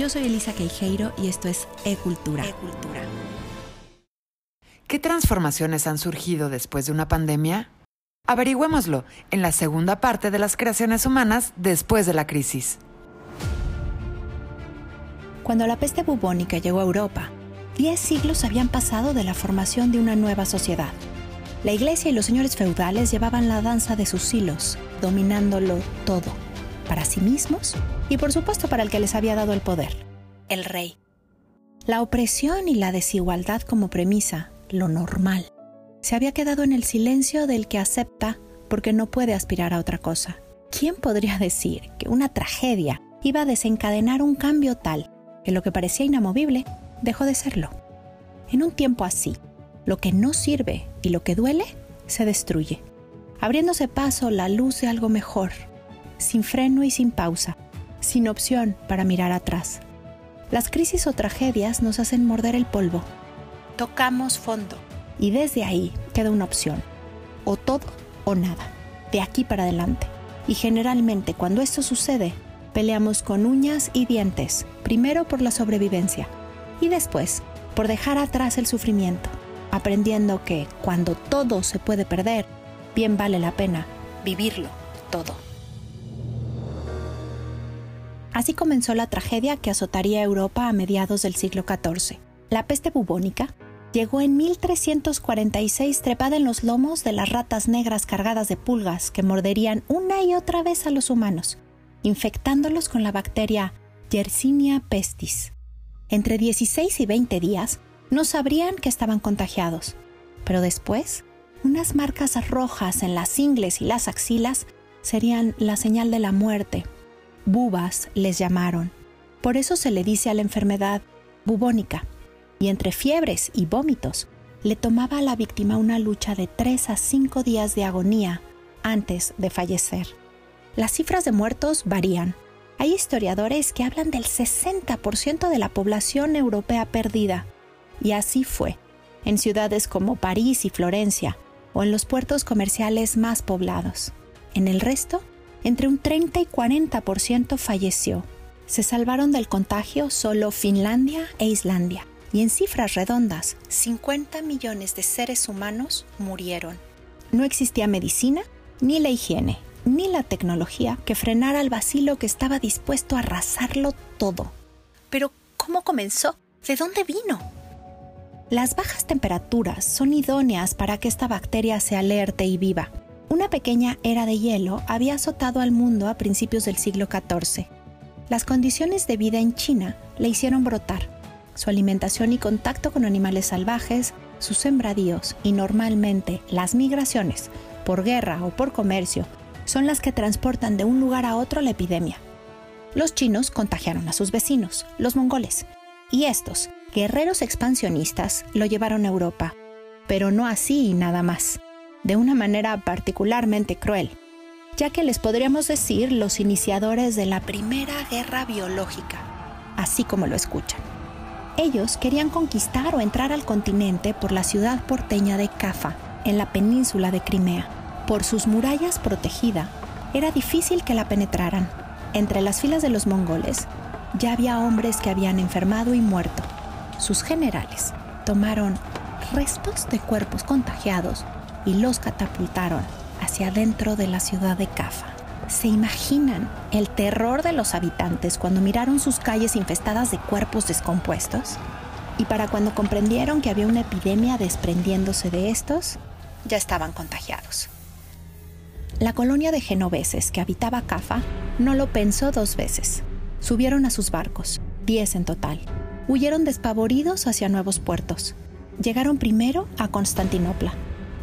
Yo soy Elisa Queijeiro y esto es E-Cultura. ¿Qué transformaciones han surgido después de una pandemia? Averigüémoslo en la segunda parte de las creaciones humanas después de la crisis. Cuando la peste bubónica llegó a Europa, diez siglos habían pasado de la formación de una nueva sociedad. La iglesia y los señores feudales llevaban la danza de sus hilos, dominándolo todo, para sí mismos y por supuesto para el que les había dado el poder, el rey. La opresión y la desigualdad como premisa, lo normal, se había quedado en el silencio del que acepta porque no puede aspirar a otra cosa. ¿Quién podría decir que una tragedia iba a desencadenar un cambio tal que lo que parecía inamovible dejó de serlo? En un tiempo así, lo que no sirve y lo que duele se destruye, abriéndose paso la luz de algo mejor, sin freno y sin pausa, sin opción para mirar atrás. Las crisis o tragedias nos hacen morder el polvo. Tocamos fondo y desde ahí queda una opción, o todo o nada, de aquí para adelante. Y generalmente cuando esto sucede, peleamos con uñas y dientes, primero por la sobrevivencia y después por dejar atrás el sufrimiento, aprendiendo que cuando todo se puede perder, bien vale la pena vivirlo todo. Así comenzó la tragedia que azotaría Europa a mediados del siglo XIV. La peste bubónica llegó en 1346 trepada en los lomos de las ratas negras cargadas de pulgas que morderían una y otra vez a los humanos, infectándolos con la bacteria Yersinia pestis. Entre 16 y 20 días no sabrían que estaban contagiados, pero después, unas marcas rojas en las ingles y las axilas serían la señal de la muerte bubas les llamaron. Por eso se le dice a la enfermedad bubónica. Y entre fiebres y vómitos, le tomaba a la víctima una lucha de 3 a 5 días de agonía antes de fallecer. Las cifras de muertos varían. Hay historiadores que hablan del 60% de la población europea perdida. Y así fue, en ciudades como París y Florencia, o en los puertos comerciales más poblados. En el resto, entre un 30 y 40% falleció. Se salvaron del contagio solo Finlandia e Islandia. Y en cifras redondas, 50 millones de seres humanos murieron. No existía medicina, ni la higiene, ni la tecnología que frenara al vacilo que estaba dispuesto a arrasarlo todo. Pero, ¿cómo comenzó? ¿De dónde vino? Las bajas temperaturas son idóneas para que esta bacteria se alerte y viva. Una pequeña era de hielo había azotado al mundo a principios del siglo XIV. Las condiciones de vida en China le hicieron brotar. Su alimentación y contacto con animales salvajes, sus sembradíos y normalmente las migraciones, por guerra o por comercio, son las que transportan de un lugar a otro la epidemia. Los chinos contagiaron a sus vecinos, los mongoles, y estos, guerreros expansionistas, lo llevaron a Europa, pero no así y nada más de una manera particularmente cruel, ya que les podríamos decir los iniciadores de la primera guerra biológica, así como lo escuchan. Ellos querían conquistar o entrar al continente por la ciudad porteña de Cafa, en la península de Crimea. Por sus murallas protegida, era difícil que la penetraran. Entre las filas de los mongoles ya había hombres que habían enfermado y muerto. Sus generales tomaron restos de cuerpos contagiados y los catapultaron hacia dentro de la ciudad de Cafa. ¿Se imaginan el terror de los habitantes cuando miraron sus calles infestadas de cuerpos descompuestos? Y para cuando comprendieron que había una epidemia desprendiéndose de estos, ya estaban contagiados. La colonia de genoveses que habitaba Cafa no lo pensó dos veces. Subieron a sus barcos, diez en total. Huyeron despavoridos hacia nuevos puertos. Llegaron primero a Constantinopla,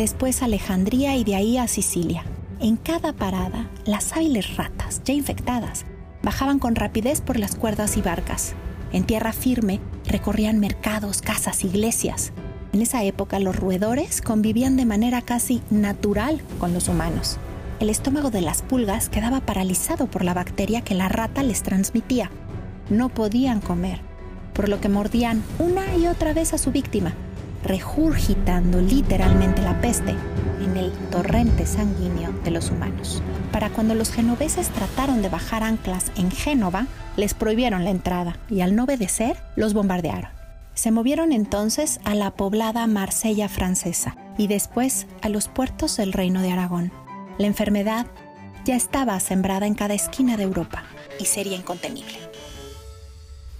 después a Alejandría y de ahí a Sicilia. En cada parada, las hábiles ratas, ya infectadas, bajaban con rapidez por las cuerdas y barcas. En tierra firme recorrían mercados, casas, iglesias. En esa época los roedores convivían de manera casi natural con los humanos. El estómago de las pulgas quedaba paralizado por la bacteria que la rata les transmitía. No podían comer, por lo que mordían una y otra vez a su víctima regurgitando literalmente la peste en el torrente sanguíneo de los humanos. Para cuando los genoveses trataron de bajar anclas en Génova, les prohibieron la entrada y al no obedecer, los bombardearon. Se movieron entonces a la poblada Marsella francesa y después a los puertos del Reino de Aragón. La enfermedad ya estaba sembrada en cada esquina de Europa y sería incontenible.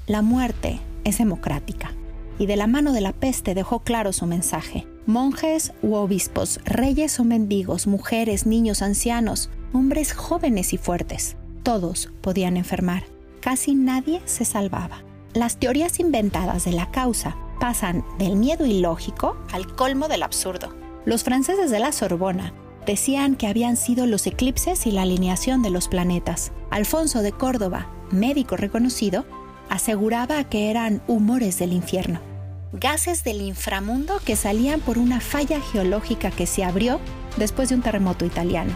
La muerte es democrática y de la mano de la peste dejó claro su mensaje. Monjes u obispos, reyes o mendigos, mujeres, niños, ancianos, hombres jóvenes y fuertes, todos podían enfermar. Casi nadie se salvaba. Las teorías inventadas de la causa pasan del miedo ilógico al colmo del absurdo. Los franceses de la Sorbona decían que habían sido los eclipses y la alineación de los planetas. Alfonso de Córdoba, médico reconocido, aseguraba que eran humores del infierno, gases del inframundo que salían por una falla geológica que se abrió después de un terremoto italiano.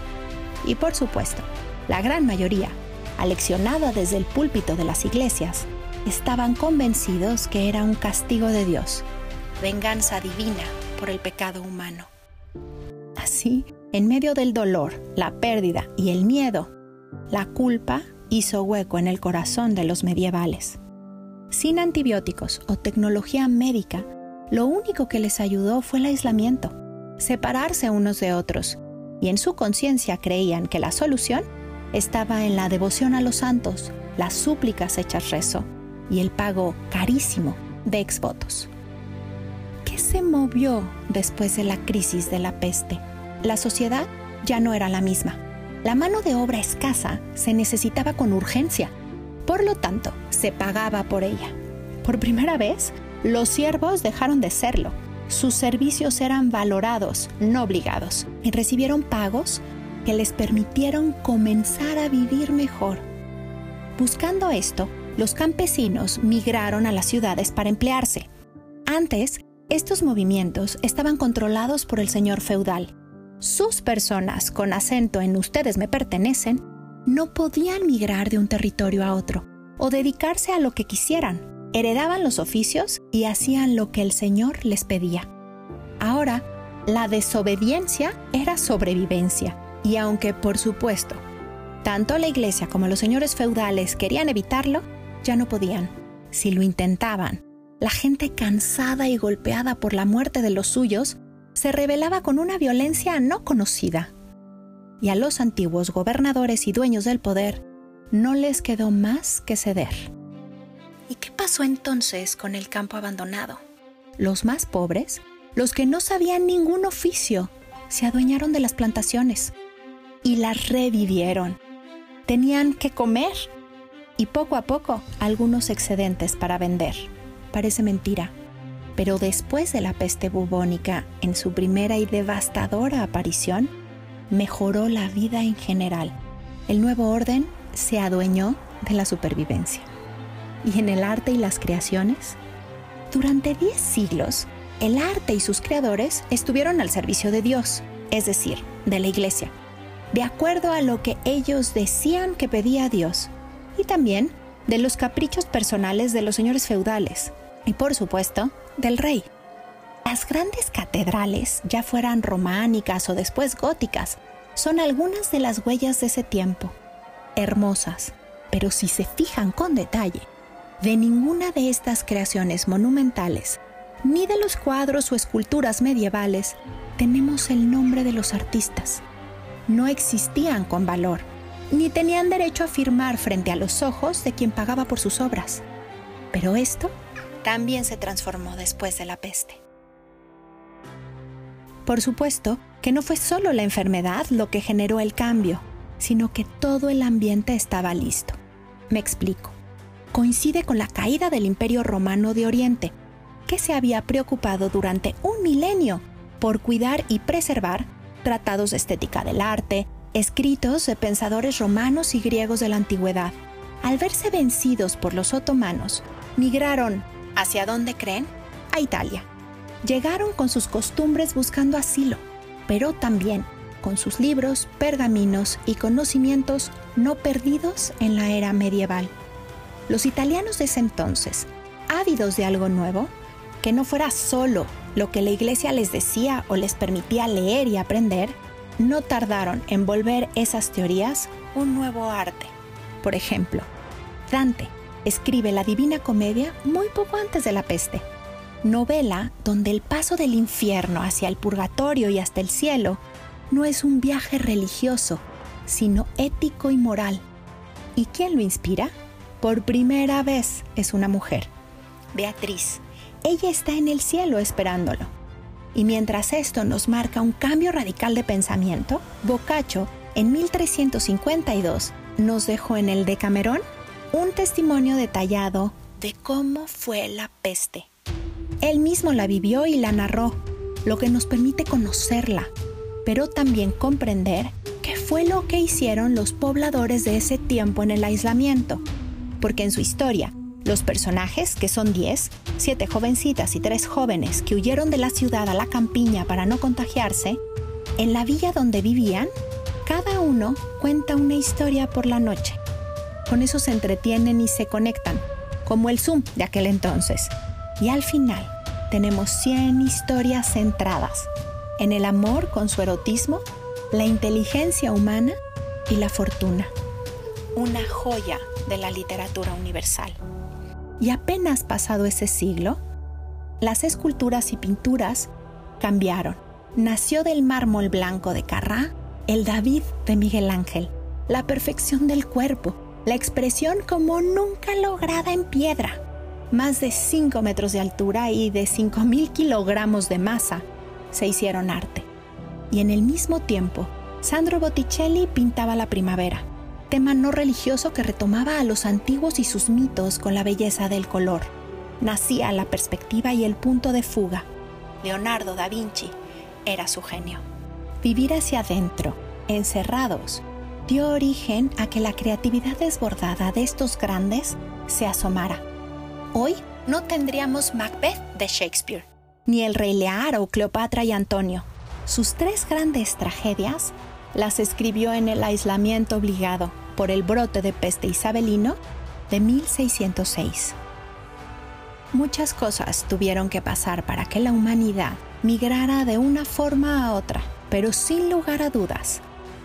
Y por supuesto, la gran mayoría, aleccionada desde el púlpito de las iglesias, estaban convencidos que era un castigo de Dios, venganza divina por el pecado humano. Así, en medio del dolor, la pérdida y el miedo, la culpa hizo hueco en el corazón de los medievales. Sin antibióticos o tecnología médica, lo único que les ayudó fue el aislamiento, separarse unos de otros, y en su conciencia creían que la solución estaba en la devoción a los santos, las súplicas hechas rezo, y el pago carísimo de exvotos. ¿Qué se movió después de la crisis de la peste? La sociedad ya no era la misma. La mano de obra escasa se necesitaba con urgencia. Por lo tanto, se pagaba por ella. Por primera vez, los siervos dejaron de serlo. Sus servicios eran valorados, no obligados, y recibieron pagos que les permitieron comenzar a vivir mejor. Buscando esto, los campesinos migraron a las ciudades para emplearse. Antes, estos movimientos estaban controlados por el señor feudal. Sus personas con acento en ustedes me pertenecen no podían migrar de un territorio a otro o dedicarse a lo que quisieran. Heredaban los oficios y hacían lo que el Señor les pedía. Ahora, la desobediencia era sobrevivencia y aunque, por supuesto, tanto la iglesia como los señores feudales querían evitarlo, ya no podían. Si lo intentaban, la gente cansada y golpeada por la muerte de los suyos se rebelaba con una violencia no conocida. Y a los antiguos gobernadores y dueños del poder no les quedó más que ceder. ¿Y qué pasó entonces con el campo abandonado? Los más pobres, los que no sabían ningún oficio, se adueñaron de las plantaciones y las revivieron. Tenían que comer y poco a poco algunos excedentes para vender. Parece mentira, pero después de la peste bubónica, en su primera y devastadora aparición, mejoró la vida en general. El nuevo orden se adueñó de la supervivencia. Y en el arte y las creaciones, durante 10 siglos, el arte y sus creadores estuvieron al servicio de Dios, es decir, de la iglesia, de acuerdo a lo que ellos decían que pedía Dios y también de los caprichos personales de los señores feudales y por supuesto del rey. Las grandes catedrales, ya fueran románicas o después góticas, son algunas de las huellas de ese tiempo. Hermosas, pero si se fijan con detalle, de ninguna de estas creaciones monumentales, ni de los cuadros o esculturas medievales, tenemos el nombre de los artistas. No existían con valor ni tenían derecho a firmar frente a los ojos de quien pagaba por sus obras. Pero esto también se transformó después de la peste. Por supuesto que no fue solo la enfermedad lo que generó el cambio, sino que todo el ambiente estaba listo. Me explico. Coincide con la caída del Imperio Romano de Oriente, que se había preocupado durante un milenio por cuidar y preservar tratados de estética del arte, escritos de pensadores romanos y griegos de la antigüedad. Al verse vencidos por los otomanos, migraron, ¿hacia dónde creen? A Italia. Llegaron con sus costumbres buscando asilo, pero también con sus libros, pergaminos y conocimientos no perdidos en la era medieval. Los italianos de ese entonces, ávidos de algo nuevo, que no fuera solo lo que la iglesia les decía o les permitía leer y aprender, no tardaron en volver esas teorías un nuevo arte. Por ejemplo, Dante escribe la Divina Comedia muy poco antes de la peste, novela donde el paso del infierno hacia el purgatorio y hasta el cielo no es un viaje religioso, sino ético y moral. ¿Y quién lo inspira? Por primera vez es una mujer, Beatriz. Ella está en el cielo esperándolo. Y mientras esto nos marca un cambio radical de pensamiento, Boccaccio en 1352 nos dejó en el Decamerón un testimonio detallado de cómo fue la peste. Él mismo la vivió y la narró, lo que nos permite conocerla, pero también comprender qué fue lo que hicieron los pobladores de ese tiempo en el aislamiento, porque en su historia, los personajes, que son 10, 7 jovencitas y 3 jóvenes que huyeron de la ciudad a la campiña para no contagiarse, en la villa donde vivían, cada uno cuenta una historia por la noche. Con eso se entretienen y se conectan, como el Zoom de aquel entonces. Y al final tenemos 100 historias centradas en el amor con su erotismo, la inteligencia humana y la fortuna. Una joya de la literatura universal. Y apenas pasado ese siglo, las esculturas y pinturas cambiaron. Nació del mármol blanco de Carrá el David de Miguel Ángel, la perfección del cuerpo, la expresión como nunca lograda en piedra. Más de 5 metros de altura y de 5.000 kilogramos de masa se hicieron arte. Y en el mismo tiempo, Sandro Botticelli pintaba la primavera, tema no religioso que retomaba a los antiguos y sus mitos con la belleza del color. Nacía la perspectiva y el punto de fuga. Leonardo da Vinci era su genio. Vivir hacia adentro, encerrados, dio origen a que la creatividad desbordada de estos grandes se asomara. Hoy no tendríamos Macbeth de Shakespeare, ni el Rey Lear o Cleopatra y Antonio. Sus tres grandes tragedias las escribió en el aislamiento obligado por el brote de peste isabelino de 1606. Muchas cosas tuvieron que pasar para que la humanidad migrara de una forma a otra, pero sin lugar a dudas,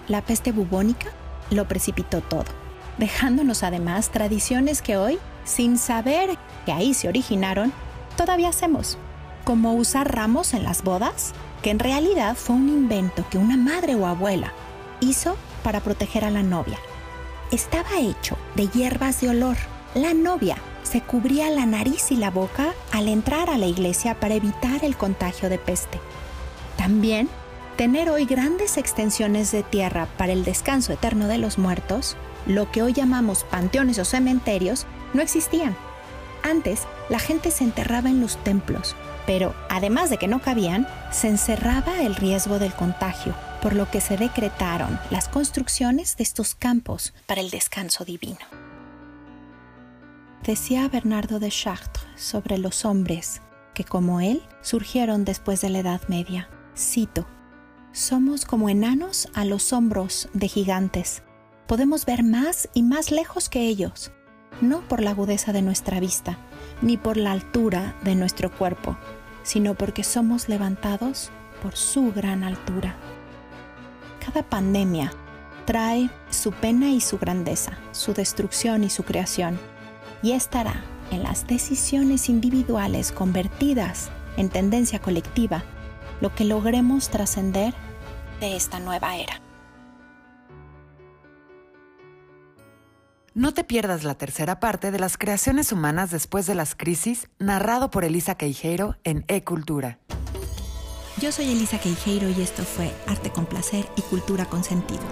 la peste bubónica lo precipitó todo, dejándonos además tradiciones que hoy, sin saber que ahí se originaron, todavía hacemos, como usar ramos en las bodas, que en realidad fue un invento que una madre o abuela hizo para proteger a la novia. Estaba hecho de hierbas de olor. La novia se cubría la nariz y la boca al entrar a la iglesia para evitar el contagio de peste. También tener hoy grandes extensiones de tierra para el descanso eterno de los muertos, lo que hoy llamamos panteones o cementerios, no existían. Antes, la gente se enterraba en los templos, pero además de que no cabían, se encerraba el riesgo del contagio, por lo que se decretaron las construcciones de estos campos para el descanso divino. Decía Bernardo de Chartres sobre los hombres que como él surgieron después de la Edad Media. Cito, somos como enanos a los hombros de gigantes. Podemos ver más y más lejos que ellos, no por la agudeza de nuestra vista, ni por la altura de nuestro cuerpo, sino porque somos levantados por su gran altura. Cada pandemia trae su pena y su grandeza, su destrucción y su creación, y estará en las decisiones individuales convertidas en tendencia colectiva lo que logremos trascender de esta nueva era. No te pierdas la tercera parte de las creaciones humanas después de las crisis, narrado por Elisa Queijeiro en E-Cultura. Yo soy Elisa Queijeiro y esto fue Arte con Placer y Cultura con Sentido.